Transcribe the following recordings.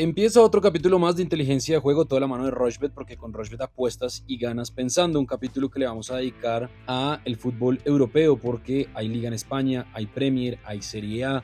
Empieza otro capítulo más de inteligencia de juego, toda la mano de Rochbet, porque con Rochbet apuestas y ganas pensando. Un capítulo que le vamos a dedicar a el fútbol europeo, porque hay liga en España, hay Premier, hay Serie A,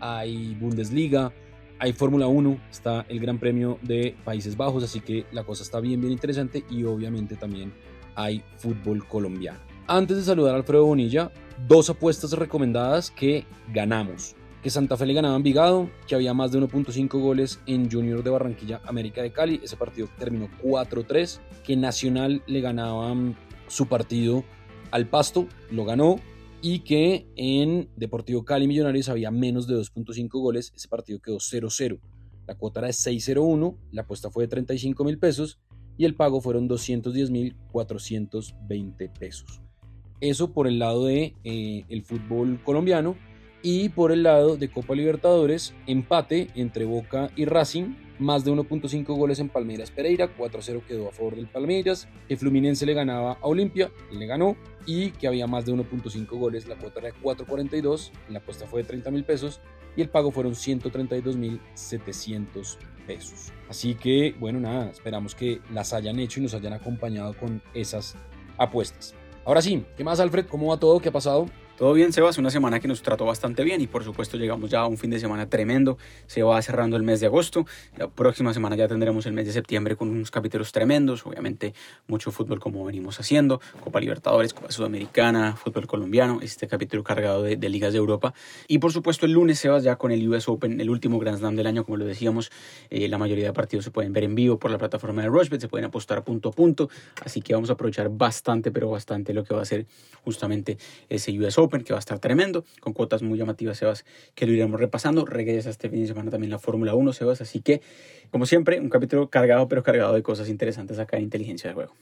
hay Bundesliga, hay Fórmula 1, está el Gran Premio de Países Bajos, así que la cosa está bien, bien interesante y obviamente también hay fútbol colombiano. Antes de saludar a Alfredo Bonilla, dos apuestas recomendadas que ganamos que Santa Fe le ganaba a Envigado, que había más de 1.5 goles en Junior de Barranquilla, América de Cali. Ese partido terminó 4-3. Que Nacional le ganaba mm, su partido al Pasto, lo ganó. Y que en Deportivo Cali Millonarios había menos de 2.5 goles. Ese partido quedó 0-0. La cuota era de 6-0-1, la apuesta fue de 35 mil pesos y el pago fueron 210 mil 420 pesos. Eso por el lado de eh, el fútbol colombiano. Y por el lado de Copa Libertadores, empate entre Boca y Racing, más de 1.5 goles en Palmeiras Pereira, 4-0 quedó a favor del Palmeiras, que Fluminense le ganaba a Olimpia, le ganó, y que había más de 1.5 goles, la cuota era de 4.42, la apuesta fue de 30 mil pesos, y el pago fueron 132 mil 700 pesos. Así que, bueno, nada, esperamos que las hayan hecho y nos hayan acompañado con esas apuestas. Ahora sí, ¿qué más, Alfred? ¿Cómo va todo? ¿Qué ha pasado? Todo bien, Sebas, una semana que nos trató bastante bien y por supuesto llegamos ya a un fin de semana tremendo. Se va cerrando el mes de agosto. La próxima semana ya tendremos el mes de septiembre con unos capítulos tremendos. Obviamente mucho fútbol como venimos haciendo. Copa Libertadores, Copa Sudamericana, fútbol colombiano. Este capítulo cargado de, ligas de Europa. Y por supuesto el lunes, Sebas, ya con el US Open, el último Grand Slam del año, como lo decíamos. Eh, la mayoría de partidos se pueden ver en vivo por la plataforma de Rushbet. Se pueden apostar punto a punto. Así que vamos a aprovechar bastante, pero bastante lo que va a ser justamente ese US Open, que va a estar tremendo con cuotas muy llamativas, Sebas, que lo iremos repasando. Regresa este fin de semana también la Fórmula 1, Sebas, así que, como siempre, un capítulo cargado, pero cargado de cosas interesantes acá en Inteligencia de Juego.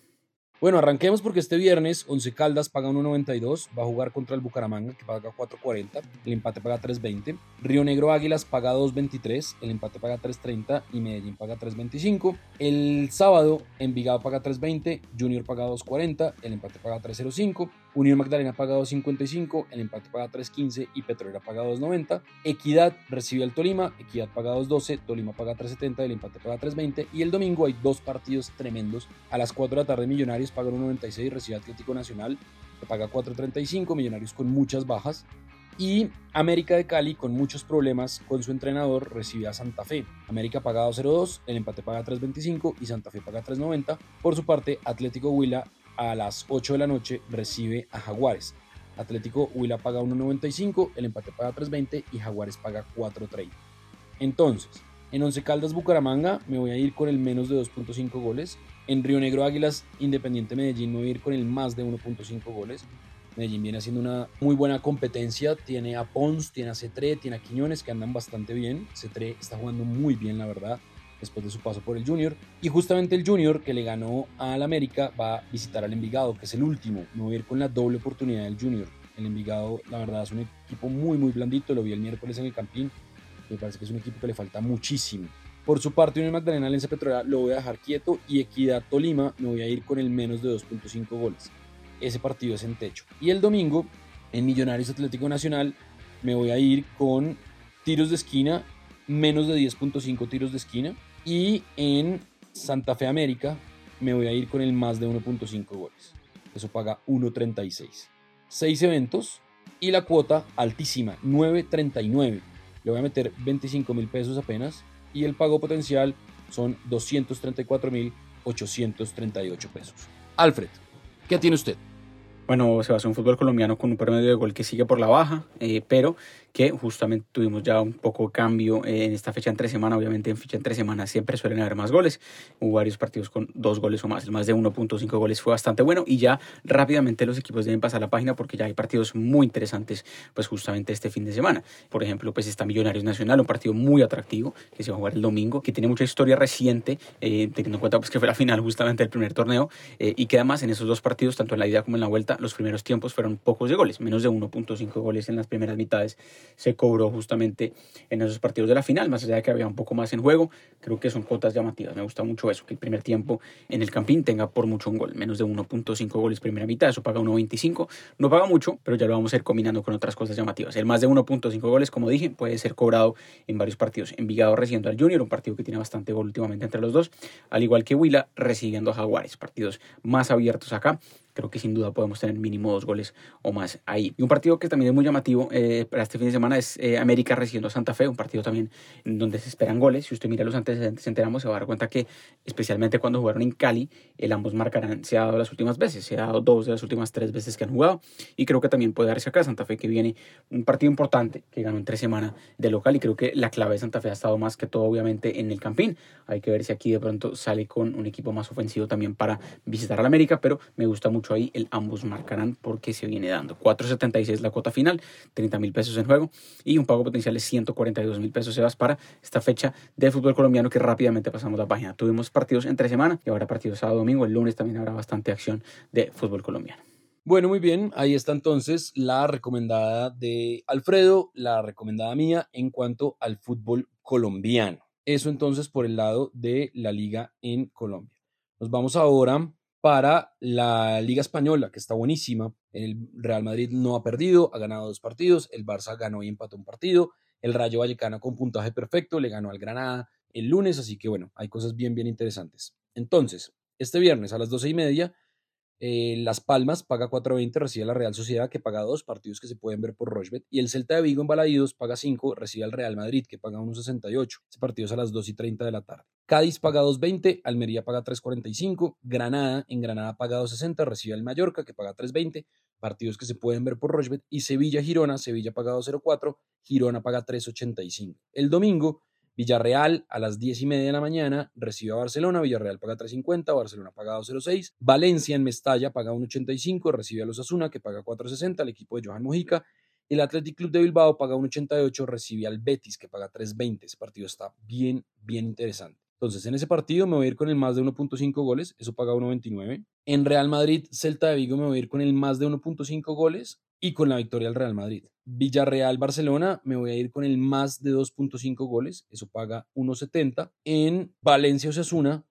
Bueno, arranquemos porque este viernes Once Caldas paga 1.92, va a jugar contra el Bucaramanga que paga 4.40, el empate paga 3.20, Río Negro Águilas paga 2.23, el empate paga 3.30 y Medellín paga 3.25. El sábado Envigado paga 3.20, Junior paga 2.40, el empate paga 3.05, Unión Magdalena paga 2.55, el empate paga 3.15 y Petrolera paga 2.90. Equidad recibe al Tolima, Equidad paga 2.12, Tolima paga 3.70, el empate paga 3.20 y el domingo hay dos partidos tremendos a las 4 de la tarde Millonarios paga 1.96, recibe Atlético Nacional, que paga 4.35, Millonarios con muchas bajas. Y América de Cali, con muchos problemas con su entrenador, recibe a Santa Fe. América paga 2.02, el empate paga 3.25 y Santa Fe paga 3.90. Por su parte, Atlético Huila a las 8 de la noche recibe a Jaguares. Atlético Huila paga 1.95, el empate paga 3.20 y Jaguares paga 4.30. Entonces, en Once Caldas Bucaramanga me voy a ir con el menos de 2.5 goles. En Río Negro Águilas, Independiente Medellín, me voy a ir con el más de 1.5 goles. Medellín viene haciendo una muy buena competencia. Tiene a Pons, tiene a Cetré, tiene a Quiñones que andan bastante bien. Cetré está jugando muy bien, la verdad, después de su paso por el Junior. Y justamente el Junior que le ganó al América va a visitar al Envigado, que es el último. Me voy a ir con la doble oportunidad del Junior. El Envigado, la verdad, es un equipo muy, muy blandito. Lo vi el miércoles en el Campín me parece que es un equipo que le falta muchísimo. Por su parte, Unión Magdalena Lense Petrolera lo voy a dejar quieto y Equidad Tolima me voy a ir con el menos de 2.5 goles. Ese partido es en techo. Y el domingo, en Millonarios Atlético Nacional, me voy a ir con tiros de esquina, menos de 10.5 tiros de esquina. Y en Santa Fe América, me voy a ir con el más de 1.5 goles. Eso paga 1.36. Seis eventos y la cuota altísima, 9.39 le voy a meter 25 mil pesos apenas y el pago potencial son 234 mil 838 pesos. Alfred, ¿qué tiene usted? Bueno, se basa en un fútbol colombiano con un promedio de gol que sigue por la baja, eh, pero que justamente tuvimos ya un poco de cambio eh, en esta fecha entre semana. Obviamente en fecha entre semana siempre suelen haber más goles. Hubo varios partidos con dos goles o más. El más de 1.5 goles fue bastante bueno y ya rápidamente los equipos deben pasar la página porque ya hay partidos muy interesantes pues justamente este fin de semana. Por ejemplo, pues está Millonarios Nacional, un partido muy atractivo que se va a jugar el domingo, que tiene mucha historia reciente, eh, teniendo en cuenta pues que fue la final justamente del primer torneo eh, y que además en esos dos partidos, tanto en la ida como en la vuelta, 4.40. Los primeros tiempos fueron pocos de goles, menos de 1.5 goles en las primeras mitades. Se cobró justamente en esos partidos de la final, más allá de que había un poco más en juego. Creo que son cuotas llamativas. Me gusta mucho eso, que el primer tiempo en el Campín tenga por mucho un gol, menos de 1.5 goles primera mitad. Eso paga 1.25. No paga mucho, pero ya lo vamos a ir combinando con otras cosas llamativas. El más de 1.5 goles, como dije, puede ser cobrado en varios partidos. Envigado recibiendo al Junior, un partido que tiene bastante gol últimamente entre los dos, al igual que Huila recibiendo a Jaguares. Partidos más abiertos acá creo que sin duda podemos tener mínimo dos goles o más ahí. Y un partido que también es muy llamativo eh, para este fin de semana es eh, América recibiendo a Santa Fe, un partido también donde se esperan goles. Si usted mira los antecedentes, enteramos, se va a dar cuenta que especialmente cuando jugaron en Cali, el ambos marcarán, se ha dado las últimas veces, se ha dado dos de las últimas tres veces que han jugado y creo que también puede darse acá Santa Fe que viene un partido importante que ganó en tres semanas de local y creo que la clave de Santa Fe ha estado más que todo obviamente en el Campín. Hay que ver si aquí de pronto sale con un equipo más ofensivo también para visitar al América, pero me gusta mucho ahí el ambos marcarán porque se viene dando. 4.76 la cuota final, 30 mil pesos en juego y un pago potencial de 142 mil pesos Sebas para esta fecha de fútbol colombiano que rápidamente pasamos la página. Tuvimos partidos entre semana y ahora partidos sábado domingo. El lunes también habrá bastante acción de fútbol colombiano. Bueno, muy bien, ahí está entonces la recomendada de Alfredo, la recomendada mía en cuanto al fútbol colombiano. Eso entonces por el lado de la liga en Colombia. Nos vamos ahora para la Liga Española, que está buenísima. El Real Madrid no ha perdido, ha ganado dos partidos, el Barça ganó y empató un partido, el Rayo Vallecano con puntaje perfecto le ganó al Granada el lunes, así que bueno, hay cosas bien, bien interesantes. Entonces, este viernes a las doce y media eh, Las Palmas paga 4.20, recibe a la Real Sociedad que paga dos partidos que se pueden ver por Rochbet. Y el Celta de Vigo en Balaidos paga 5, recibe al Real Madrid que paga 1.68. Ese partido es a las 2 y 30 de la tarde. Cádiz paga 2.20, Almería paga 3.45, Granada en Granada paga 2.60, recibe al Mallorca que paga 3.20. Partidos que se pueden ver por Rochbet. Y Sevilla-Girona, Sevilla paga 2.04, Girona paga 3.85. El domingo Villarreal a las 10 y media de la mañana recibe a Barcelona, Villarreal paga 3.50, Barcelona paga 2.06, Valencia en Mestalla paga 1.85, recibe a los Asuna que paga 4.60, el equipo de Johan Mojica, el Athletic Club de Bilbao paga 1.88, recibe al Betis que paga 3.20, ese partido está bien, bien interesante. Entonces, en ese partido me voy a ir con el más de 1.5 goles, eso paga 1.29. En Real Madrid, Celta de Vigo me voy a ir con el más de 1.5 goles y con la victoria del Real Madrid. Villarreal, Barcelona, me voy a ir con el más de 2.5 goles, eso paga 1.70. En Valencia, Osasuna,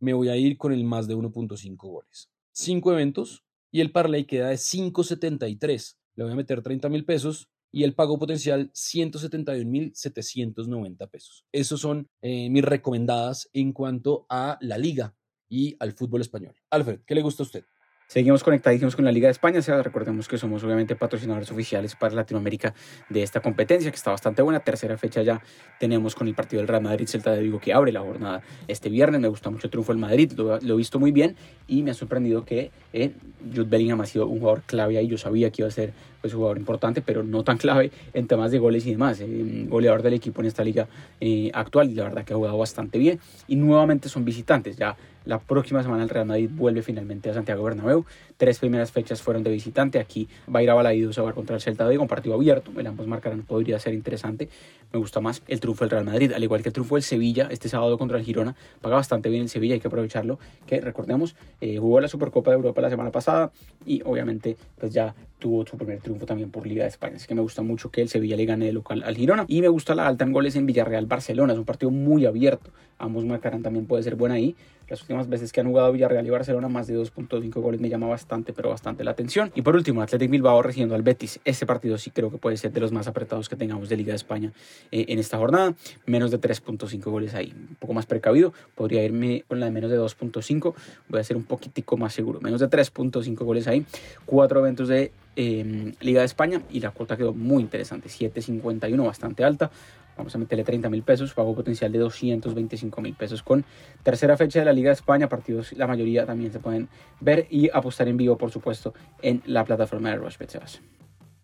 me voy a ir con el más de 1.5 goles. Cinco eventos y el parlay queda de 5.73. Le voy a meter 30 mil pesos y el pago potencial 171.790 pesos. Esos son eh, mis recomendadas en cuanto a la liga y al fútbol español. Alfred, ¿qué le gusta a usted? Seguimos conectadísimos con la Liga de España. recordemos que somos obviamente patrocinadores oficiales para Latinoamérica de esta competencia, que está bastante buena. Tercera fecha ya tenemos con el partido del Real Madrid Celta de Vigo que abre la jornada este viernes. Me gusta mucho el triunfo del Madrid, lo, he visto muy bien y me ha sorprendido que eh, Jude Bellingham ha sido un jugador clave ahí. Yo sabía que iba a ser pues, jugador importante, pero no tan clave en temas de goles y demás. Eh, goleador del equipo en esta liga eh, actual y la verdad que ha jugado bastante bien. Y nuevamente son visitantes. Ya la próxima semana el Real Madrid vuelve finalmente a Santiago Bernabéu. Tres primeras fechas fueron de visitante. Aquí va a ir a Balaidos a jugar contra el Celta de Vigo, un partido abierto. El ambos marcarán, podría ser interesante. Me gusta más el triunfo del Real Madrid, al igual que el triunfo del Sevilla este sábado contra el Girona. Paga bastante bien el Sevilla, hay que aprovecharlo. Que recordemos, eh, jugó la Supercopa de Europa la semana pasada y obviamente pues ya tuvo su primer triunfo también por Liga de España. Así que me gusta mucho que el Sevilla le gane de local al Girona. Y me gusta la alta en goles en Villarreal-Barcelona. Es un partido muy abierto. Ambos marcarán también puede ser buena ahí. Las últimas veces que han jugado Villarreal y Barcelona, más de 2.5 goles me llama bastante, pero bastante la atención. Y por último, Athletic Bilbao recibiendo al Betis. Este partido sí creo que puede ser de los más apretados que tengamos de Liga de España eh, en esta jornada. Menos de 3.5 goles ahí. Un poco más precavido. Podría irme con la de menos de 2.5. Voy a ser un poquitico más seguro. Menos de 3.5 goles ahí. Cuatro eventos de em, Liga de España y la cuota quedó muy interesante. 7.51, bastante alta. Vamos a meterle 30 mil pesos, pago potencial de 225 mil pesos con tercera fecha de la Liga de España, partidos la mayoría también se pueden ver y apostar en vivo, por supuesto, en la plataforma de Rushbet Sebas.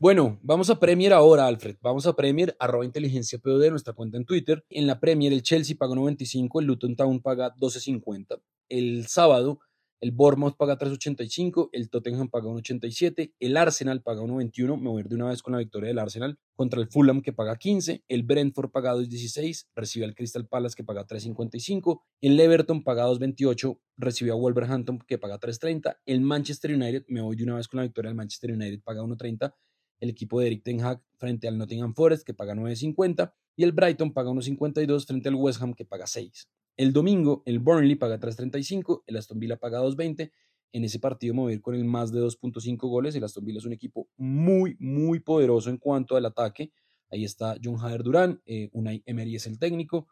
Bueno, vamos a Premier ahora, Alfred. Vamos a Premier, arroba inteligencia POD, nuestra cuenta en Twitter. En la Premier, el Chelsea paga 95, el Luton Town paga 12.50. El sábado, el Bournemouth paga 3.85, el Tottenham paga 1.87, el Arsenal paga 1.21, me voy a ir de una vez con la victoria del Arsenal contra el Fulham que paga 15, el Brentford paga 2.16, recibe al Crystal Palace que paga 3.55, el Everton paga 2.28, recibe a Wolverhampton que paga 3.30, el Manchester United, me voy de una vez con la victoria del Manchester United paga 1.30, el equipo de Eric Ten Hag frente al Nottingham Forest que paga 9.50 y el Brighton paga 1.52 frente al West Ham que paga 6. El domingo, el Burnley paga 3.35, el Aston Villa paga 2.20. En ese partido me voy a ir con el más de 2.5 goles. El Aston Villa es un equipo muy, muy poderoso en cuanto al ataque. Ahí está John Hader Durán, eh, Unai Emery es el técnico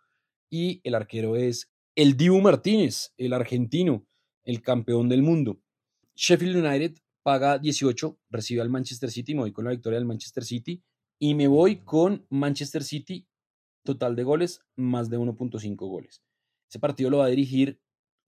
y el arquero es el Dibu Martínez, el argentino, el campeón del mundo. Sheffield United paga 18, recibe al Manchester City, me voy con la victoria del Manchester City y me voy con Manchester City, total de goles, más de 1.5 goles. Ese partido lo va a dirigir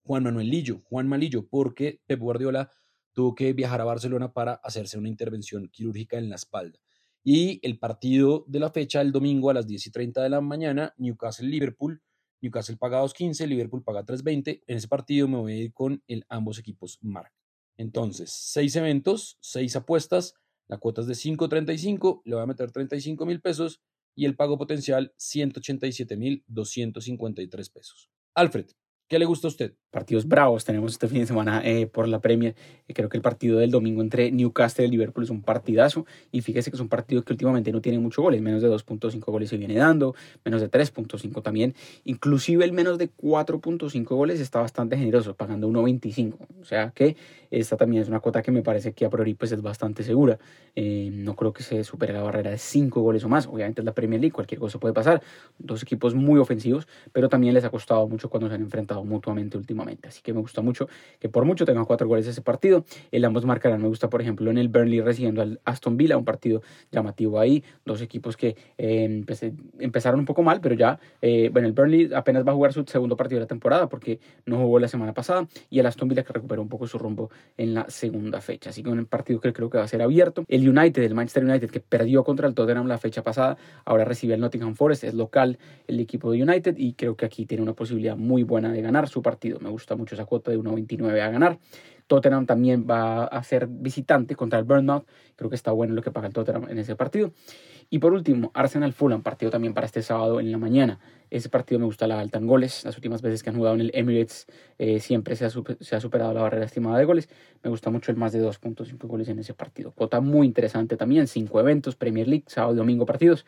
Juan Manuel Lillo, Juan Malillo, porque Pep Guardiola tuvo que viajar a Barcelona para hacerse una intervención quirúrgica en la espalda. Y el partido de la fecha, el domingo a las 10 y 30 de la mañana, Newcastle-Liverpool. Newcastle paga 2.15, Liverpool paga 3.20. En ese partido me voy a ir con ambos equipos marca. Entonces, seis eventos, seis apuestas, la cuota es de 5.35, le voy a meter 35 mil pesos y el pago potencial 187 mil 253 pesos. Alfred, ¿qué le gusta a usted? partidos bravos tenemos este fin de semana eh, por la Premier. creo que el partido del domingo entre Newcastle y Liverpool es un partidazo. Y fíjese que es un partido que últimamente no tiene muchos goles. Menos de 2.5 goles se viene dando, menos de 3.5 también. Inclusive el menos de 4.5 goles está bastante generoso, pagando 1.25. O sea que esta también es una cuota que me parece que a priori pues es bastante segura. Eh, no creo que se supere la barrera de 5 goles o más. Obviamente es la Premier League, cualquier cosa puede pasar. Dos equipos muy ofensivos, pero también les ha costado mucho cuando se han enfrentado mutuamente últimamente. Así que me gusta mucho que por mucho tengan cuatro goles ese partido. El ambos marcarán. Me gusta, por ejemplo, en el Burnley recibiendo al Aston Villa, un partido llamativo ahí. Dos equipos que eh, empezaron un poco mal, pero ya, eh, bueno, el Burnley apenas va a jugar su segundo partido de la temporada porque no jugó la semana pasada. Y el Aston Villa que recuperó un poco su rumbo en la segunda fecha. Así que un partido que creo que va a ser abierto. El United, el Manchester United, que perdió contra el Tottenham la fecha pasada, ahora recibe al Nottingham Forest. Es local el equipo de United y creo que aquí tiene una posibilidad muy buena de ganar su partido. Me gusta mucho esa cuota de 1.29 a ganar. Tottenham también va a ser visitante contra el Burnout. Creo que está bueno lo que paga el Tottenham en ese partido. Y por último, Arsenal Fulham, partido también para este sábado en la mañana. Ese partido me gusta la alta en goles. Las últimas veces que han jugado en el Emirates eh, siempre se ha, superado la barrera estimada de goles. Me gusta mucho el más de 2.5 goles en ese partido. Cuota muy interesante también. Cinco eventos, Premier League, sábado y domingo partidos.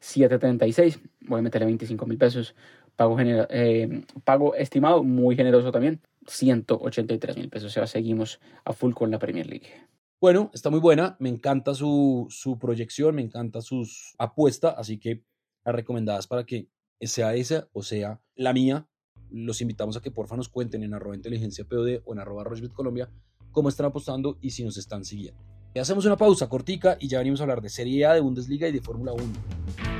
7.36. Voy a meterle 25 mil pesos Pago, eh, pago estimado muy generoso también, 183 mil pesos. O sea, seguimos a full con la Premier League. Bueno, está muy buena. Me encanta su, su proyección, me encanta sus apuestas. Así que las recomendadas para que sea esa o sea la mía. Los invitamos a que porfa nos cuenten en arroba inteligencia POD o en arroba Colombia cómo están apostando y si nos están siguiendo. hacemos una pausa cortica y ya venimos a hablar de Serie A, de Bundesliga y de Fórmula 1.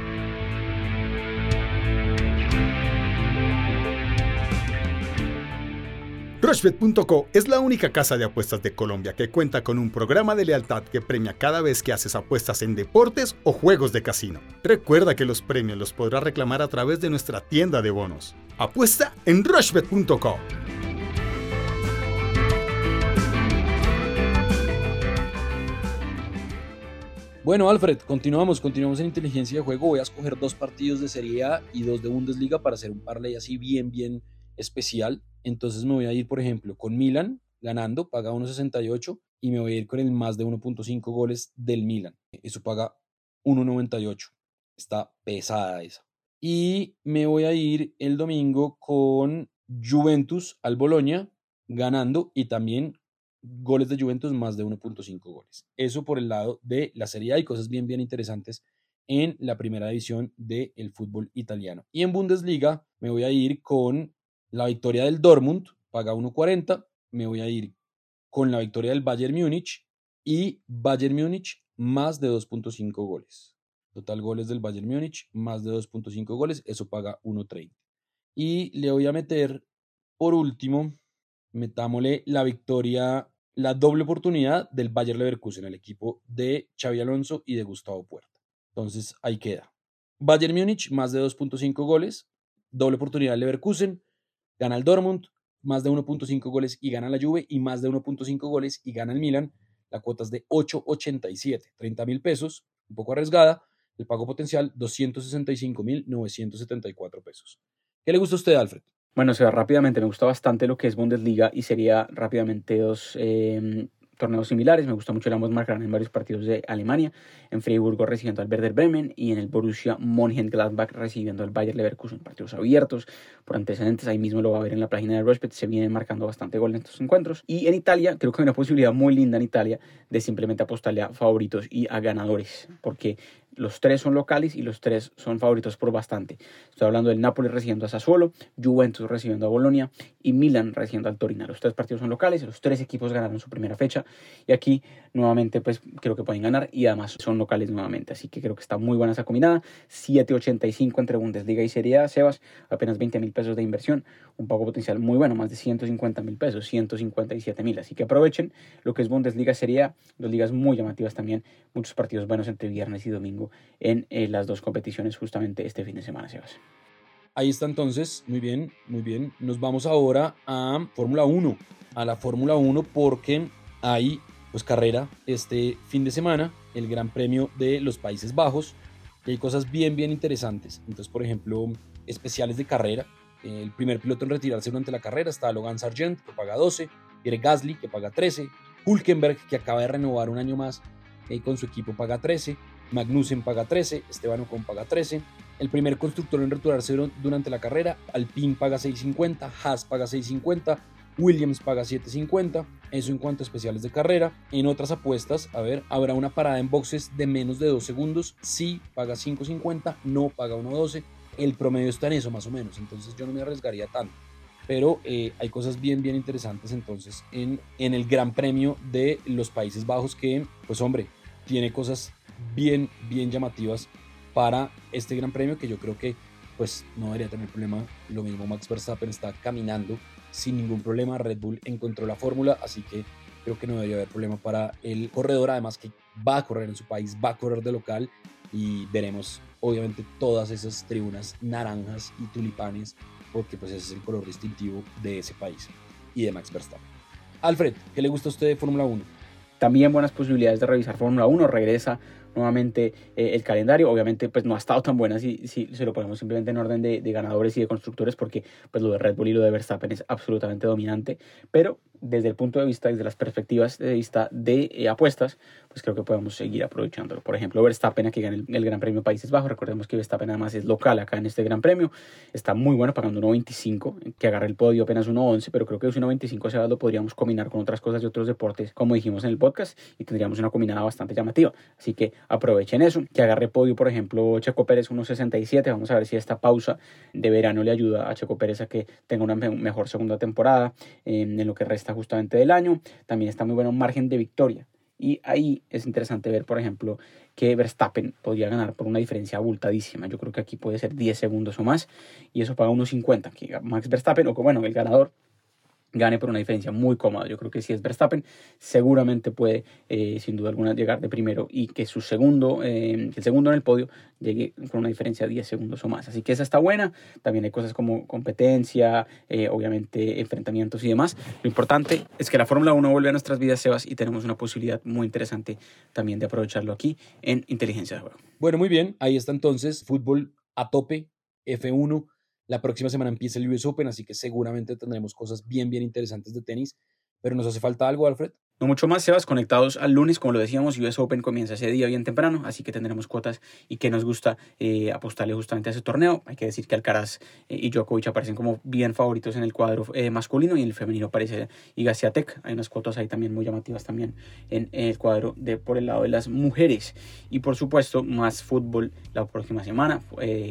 Rushbet.co es la única casa de apuestas de Colombia que cuenta con un programa de lealtad que premia cada vez que haces apuestas en deportes o juegos de casino. Recuerda que los premios los podrás reclamar a través de nuestra tienda de bonos. Apuesta en Rushbet.co. Bueno, Alfred, continuamos, continuamos en inteligencia de juego. Voy a escoger dos partidos de Serie A y dos de Bundesliga para hacer un parlay así bien, bien especial. Entonces me voy a ir, por ejemplo, con Milan ganando, paga 1.68 y me voy a ir con el más de 1.5 goles del Milan. Eso paga 1.98. Está pesada esa. Y me voy a ir el domingo con Juventus al Boloña ganando y también goles de Juventus más de 1.5 goles. Eso por el lado de la Serie A y cosas bien, bien interesantes en la primera división del fútbol italiano. Y en Bundesliga me voy a ir con la victoria del Dortmund paga 1.40. Me voy a ir con la victoria del Bayern Múnich y Bayern Múnich más de 2.5 goles. Total goles del Bayern Múnich más de 2.5 goles, eso paga 1.30. Y le voy a meter, por último, metámosle la victoria, la doble oportunidad del Bayern Leverkusen, el equipo de Xavi Alonso y de Gustavo Puerta. Entonces ahí queda. Bayern Múnich más de 2.5 goles, doble oportunidad del Leverkusen, Gana el Dortmund, más de 1.5 goles y gana la Juve y más de 1.5 goles y gana el Milan. La cuota es de 8.87, 30 mil pesos, un poco arriesgada. El pago potencial 265.974 pesos. ¿Qué le gusta a usted, Alfred? Bueno, o sea, rápidamente me gusta bastante lo que es Bundesliga y sería rápidamente dos eh, torneos similares. Me gusta mucho el ambos en varios partidos de Alemania. En Freiburgo recibiendo al Werder Bremen y en el Borussia Mönchengladbach recibiendo al Bayer Leverkusen. Partidos abiertos por antecedentes. Ahí mismo lo va a ver en la página de Rushbet. Se vienen marcando bastante gol en estos encuentros. Y en Italia, creo que hay una posibilidad muy linda en Italia de simplemente apostarle a favoritos y a ganadores. Porque los tres son locales y los tres son favoritos por bastante. Estoy hablando del Napoli recibiendo a Sassuolo, Juventus recibiendo a Bolonia y Milan recibiendo al Torino. Los tres partidos son locales, los tres equipos ganaron su primera fecha y aquí nuevamente pues creo que pueden ganar y además son locales nuevamente. Así que creo que está muy buena esa combinada. 7.85 entre Bundesliga y Serie A, Sebas, apenas 20 mil pesos de inversión, un pago potencial muy bueno, más de 150 mil pesos, 157 mil. Así que aprovechen lo que es Bundesliga Serie A, dos ligas muy llamativas también, muchos partidos buenos entre viernes y domingo en eh, las dos competiciones justamente este fin de semana, Sebas. Ahí está entonces, muy bien, muy bien. Nos vamos ahora a Fórmula 1, a la Fórmula 1 porque hay pues carrera este fin de semana, el Gran Premio de los Países Bajos, y hay cosas bien, bien interesantes. Entonces, por ejemplo, especiales de carrera. El primer piloto en retirarse durante la carrera está Logan Sargent, que paga 12, Pierre Gasly, que paga 13, Hulkenberg, que acaba de renovar un año más eh, con su equipo, paga 13, Magnussen paga 13, Esteban Ocon paga 13. El primer constructor en retirarse durante la carrera, Alpine paga 6.50, Haas paga 6.50, Williams paga 7.50. Eso en cuanto a especiales de carrera. En otras apuestas, a ver, habrá una parada en boxes de menos de 2 segundos. Sí, paga 5.50, no paga 1.12. El promedio está en eso más o menos, entonces yo no me arriesgaría tanto. Pero eh, hay cosas bien, bien interesantes entonces en, en el Gran Premio de los Países Bajos que, pues hombre, tiene cosas bien, bien llamativas para este gran premio que yo creo que pues no debería tener problema. Lo mismo Max Verstappen está caminando sin ningún problema. Red Bull encontró la fórmula, así que creo que no debería haber problema para el corredor. Además que va a correr en su país, va a correr de local y veremos obviamente todas esas tribunas naranjas y tulipanes porque pues ese es el color distintivo de ese país y de Max Verstappen. Alfred, ¿qué le gusta a usted de Fórmula 1? También buenas posibilidades de revisar Fórmula 1. Regresa nuevamente eh, el calendario. Obviamente, pues no ha estado tan buena si, si se lo ponemos simplemente en orden de, de, ganadores y de constructores, porque pues lo de Red Bull y lo de Verstappen es absolutamente dominante. Pero desde el punto de vista, desde las perspectivas de vista de eh, apuestas, pues creo que podemos seguir aprovechándolo. Por ejemplo, Verstappen aquí gana el, el, Gran Premio Países Bajos. Recordemos que Verstappen además es local acá en este Gran Premio. Está muy bueno pagando 1.25, que agarre el podio apenas 1.11, pero creo que ese 1.25 se lo podríamos combinar con otras cosas de otros deportes, como dijimos en el podcast, y tendríamos una combinada bastante llamativa. Así que aprovechen eso. Que agarre podio, por ejemplo, Checo Pérez 1.67. Vamos a ver si esta pausa de verano le ayuda a Checo Pérez a que tenga una mejor segunda temporada eh, en lo que resta justamente del año. También está muy bueno margen de victoria. Y ahí es interesante ver, por ejemplo, que Verstappen podría ganar por una diferencia abultadísima. Yo creo que aquí puede ser 10 segundos o más. Y eso paga 1.50. Que Max Verstappen, o bueno, el ganador gane por una diferencia muy cómoda. Yo creo que si es Verstappen, seguramente puede, eh, sin duda alguna, llegar de primero y que su segundo, eh, el segundo en el podio, llegue con una diferencia de 10 segundos o más. Así que esa está buena. También hay cosas como competencia, eh, obviamente enfrentamientos y demás. Lo importante es que la Fórmula 1 vuelve a nuestras vidas, Sebas, y tenemos una posibilidad muy interesante también de aprovecharlo aquí en inteligencia de juego. Bueno, muy bien. Ahí está entonces fútbol a tope, F1 la próxima semana empieza el US Open, así que seguramente tendremos cosas bien, bien interesantes de tenis. Pero nos hace falta algo, Alfred. No mucho más, Sebas, conectados al lunes, como lo decíamos, US Open comienza ese día bien temprano, así que tendremos cuotas y que nos gusta eh, apostarle justamente a ese torneo. Hay que decir que Alcaraz eh, y Djokovic aparecen como bien favoritos en el cuadro eh, masculino y en el femenino aparece Igasiatek. Hay unas cuotas ahí también muy llamativas también en, en, el cuadro de por el lado de las mujeres. Y por supuesto, más fútbol la próxima semana,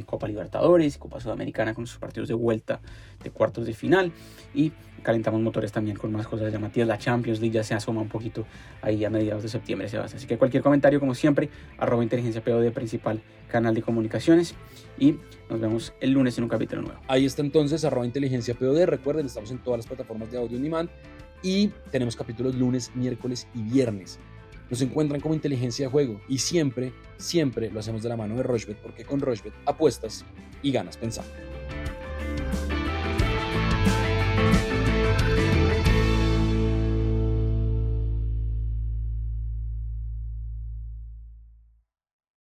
Copa Libertadores, Copa Sudamericana con sus partidos de vuelta de cuartos de final y calentamos motores también con más cosas llamativas. La Champions League ya se asoma un poquito ahí a mediados de septiembre, se basa. Así que cualquier comentario, como siempre, arroba inteligencia POD, principal canal de comunicaciones. Y nos vemos el lunes en un capítulo nuevo. Ahí está entonces, arroba inteligencia POD. Recuerden, estamos en todas las plataformas de audio on demand y tenemos capítulos lunes, miércoles y viernes. Nos encuentran como inteligencia de juego y siempre, siempre lo hacemos de la mano de Rochbet porque con Rochbet apuestas y ganas pensando.